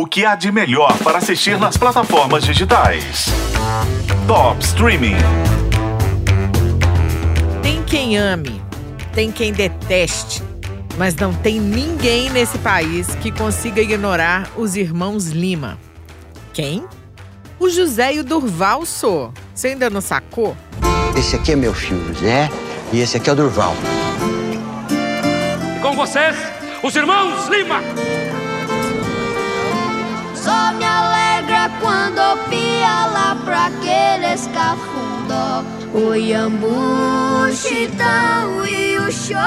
O que há de melhor para assistir nas plataformas digitais? Top Streaming. Tem quem ame, tem quem deteste, mas não tem ninguém nesse país que consiga ignorar os irmãos Lima. Quem? O José e o Durval Sô. Você ainda não sacou? Esse aqui é meu filho, José, e esse aqui é o Durval. E com vocês, os irmãos Lima. Escafundó O Iambu, Chitão e o Chororó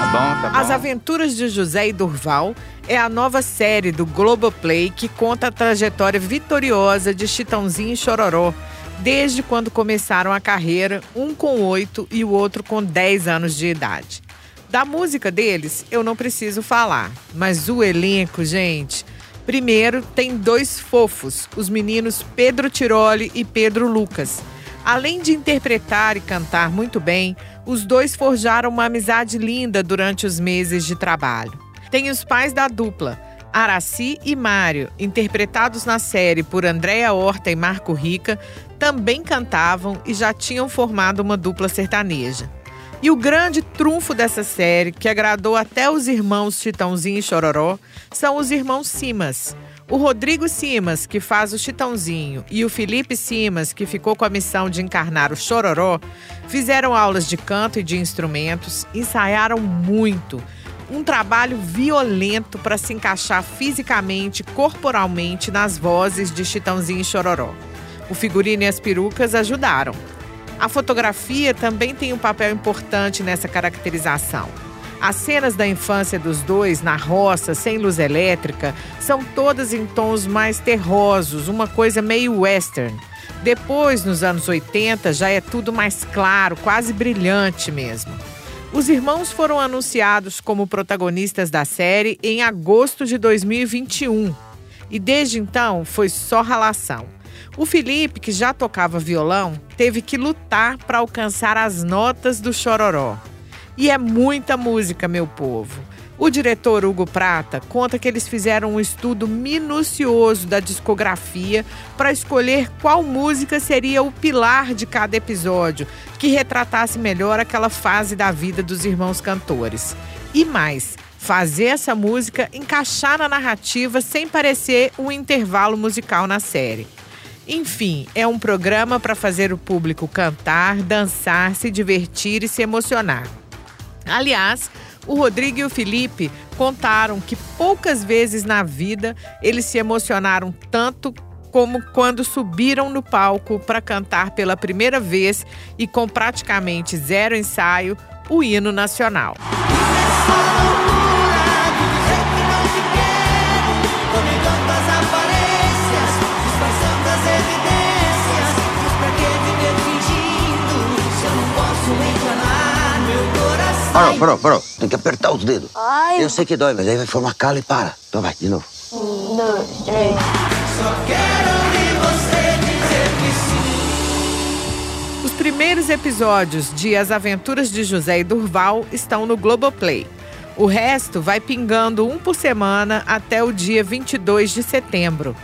Tá bom, tá bom. As Aventuras de José e Durval é a nova série do Globoplay que conta a trajetória vitoriosa de Chitãozinho e Chororó, desde quando começaram a carreira, um com oito e o outro com 10 anos de idade. Da música deles, eu não preciso falar, mas o elenco, gente. Primeiro, tem dois fofos, os meninos Pedro Tiroli e Pedro Lucas. Além de interpretar e cantar muito bem, os dois forjaram uma amizade linda durante os meses de trabalho. Tem os pais da dupla, Araci e Mário, interpretados na série por Andréa Horta e Marco Rica, também cantavam e já tinham formado uma dupla sertaneja. E o grande trunfo dessa série, que agradou até os irmãos Chitãozinho e Chororó, são os irmãos Simas. O Rodrigo Simas, que faz o Chitãozinho, e o Felipe Simas, que ficou com a missão de encarnar o Chororó, fizeram aulas de canto e de instrumentos, ensaiaram muito. Um trabalho violento para se encaixar fisicamente, corporalmente nas vozes de Chitãozinho e Chororó. O figurino e as perucas ajudaram. A fotografia também tem um papel importante nessa caracterização. As cenas da infância dos dois na roça, sem luz elétrica, são todas em tons mais terrosos, uma coisa meio western. Depois, nos anos 80, já é tudo mais claro, quase brilhante mesmo. Os irmãos foram anunciados como protagonistas da série em agosto de 2021. E desde então foi só ralação. O Felipe, que já tocava violão, teve que lutar para alcançar as notas do chororó. E é muita música, meu povo. O diretor Hugo Prata conta que eles fizeram um estudo minucioso da discografia para escolher qual música seria o pilar de cada episódio, que retratasse melhor aquela fase da vida dos irmãos cantores. E mais, fazer essa música encaixar na narrativa sem parecer um intervalo musical na série. Enfim, é um programa para fazer o público cantar, dançar, se divertir e se emocionar. Aliás, o Rodrigo e o Felipe contaram que poucas vezes na vida eles se emocionaram tanto como quando subiram no palco para cantar pela primeira vez e com praticamente zero ensaio o hino nacional. Parou, parou, parou. Tem que apertar os dedos. Ai. Eu sei que dói, mas aí vai formar calo e para. Então vai, de novo. Um, dois, três Os primeiros episódios de As Aventuras de José e Durval estão no Globoplay. O resto vai pingando um por semana até o dia 22 de setembro.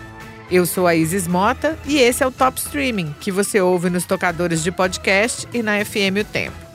Eu sou a Isis Mota e esse é o Top Streaming, que você ouve nos tocadores de podcast e na FM O Tempo.